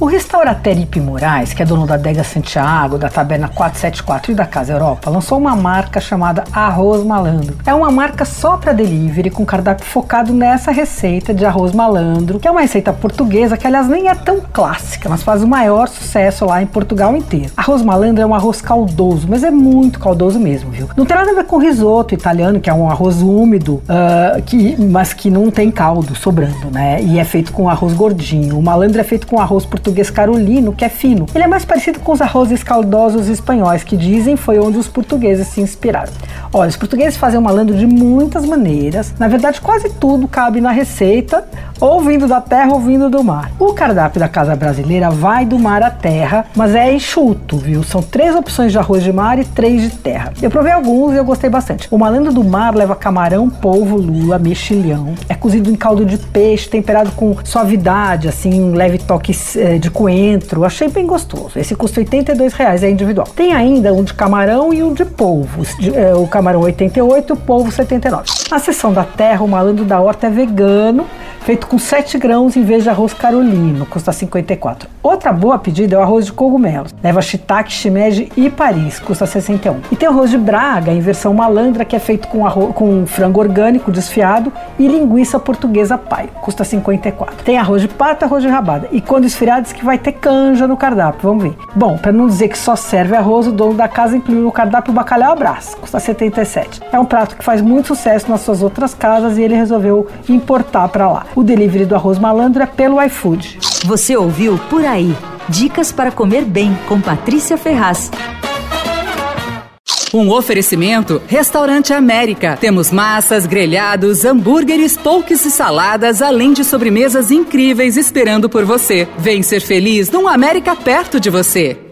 O restaurateur Ipe Moraes, que é dono da Dega Santiago, da Taberna 474 e da Casa Europa, lançou uma marca chamada Arroz Malandro. É uma marca só para delivery, com cardápio focado nessa receita de arroz malandro, que é uma receita portuguesa que, aliás, nem é tão clássica, mas faz o maior sucesso lá em Portugal inteiro. Arroz malandro é um arroz caldoso, mas é muito caldoso mesmo, viu? Não tem nada a ver com risoto italiano, que é um arroz úmido, uh, que, mas que não tem caldo sobrando, né? E é feito com arroz gordinho. O malandro é feito com arroz português português carolino, que é fino. Ele é mais parecido com os arrozes caldosos espanhóis, que dizem foi onde os portugueses se inspiraram. Olha, os portugueses fazem o malandro de muitas maneiras. Na verdade, quase tudo cabe na receita, ou vindo da terra ou vindo do mar. O cardápio da casa brasileira vai do mar à terra, mas é enxuto, viu? São três opções de arroz de mar e três de terra. Eu provei alguns e eu gostei bastante. O malandro do mar leva camarão, polvo, lula, mexilhão. É cozido em caldo de peixe, temperado com suavidade, assim, um leve toque eh, de coentro. Achei bem gostoso. Esse custa 82 reais, é individual. Tem ainda um de camarão e um de polvo. É, o camarão 88 o polvo 79. Na seção da terra, o malandro da horta é vegano feito com 7 grãos em vez de arroz carolino, custa 54. Outra boa pedida é o arroz de cogumelos. Leva shiitake, shimeji e Paris, custa 61. E tem o arroz de Braga, em versão malandra, que é feito com, arroz, com frango orgânico desfiado e linguiça portuguesa pai, custa 54. Tem arroz de pata, arroz de rabada. E quando esfriar, diz que vai ter canja no cardápio, vamos ver. Bom, para não dizer que só serve arroz, o dono da casa incluiu no cardápio o bacalhau abraço, custa 77. É um prato que faz muito sucesso nas suas outras casas e ele resolveu importar para lá. O delivery do arroz malandro é pelo iFood. Você ouviu Por Aí. Dicas para comer bem com Patrícia Ferraz. Um oferecimento Restaurante América. Temos massas, grelhados, hambúrgueres, polques e saladas, além de sobremesas incríveis esperando por você. Vem ser feliz num América perto de você.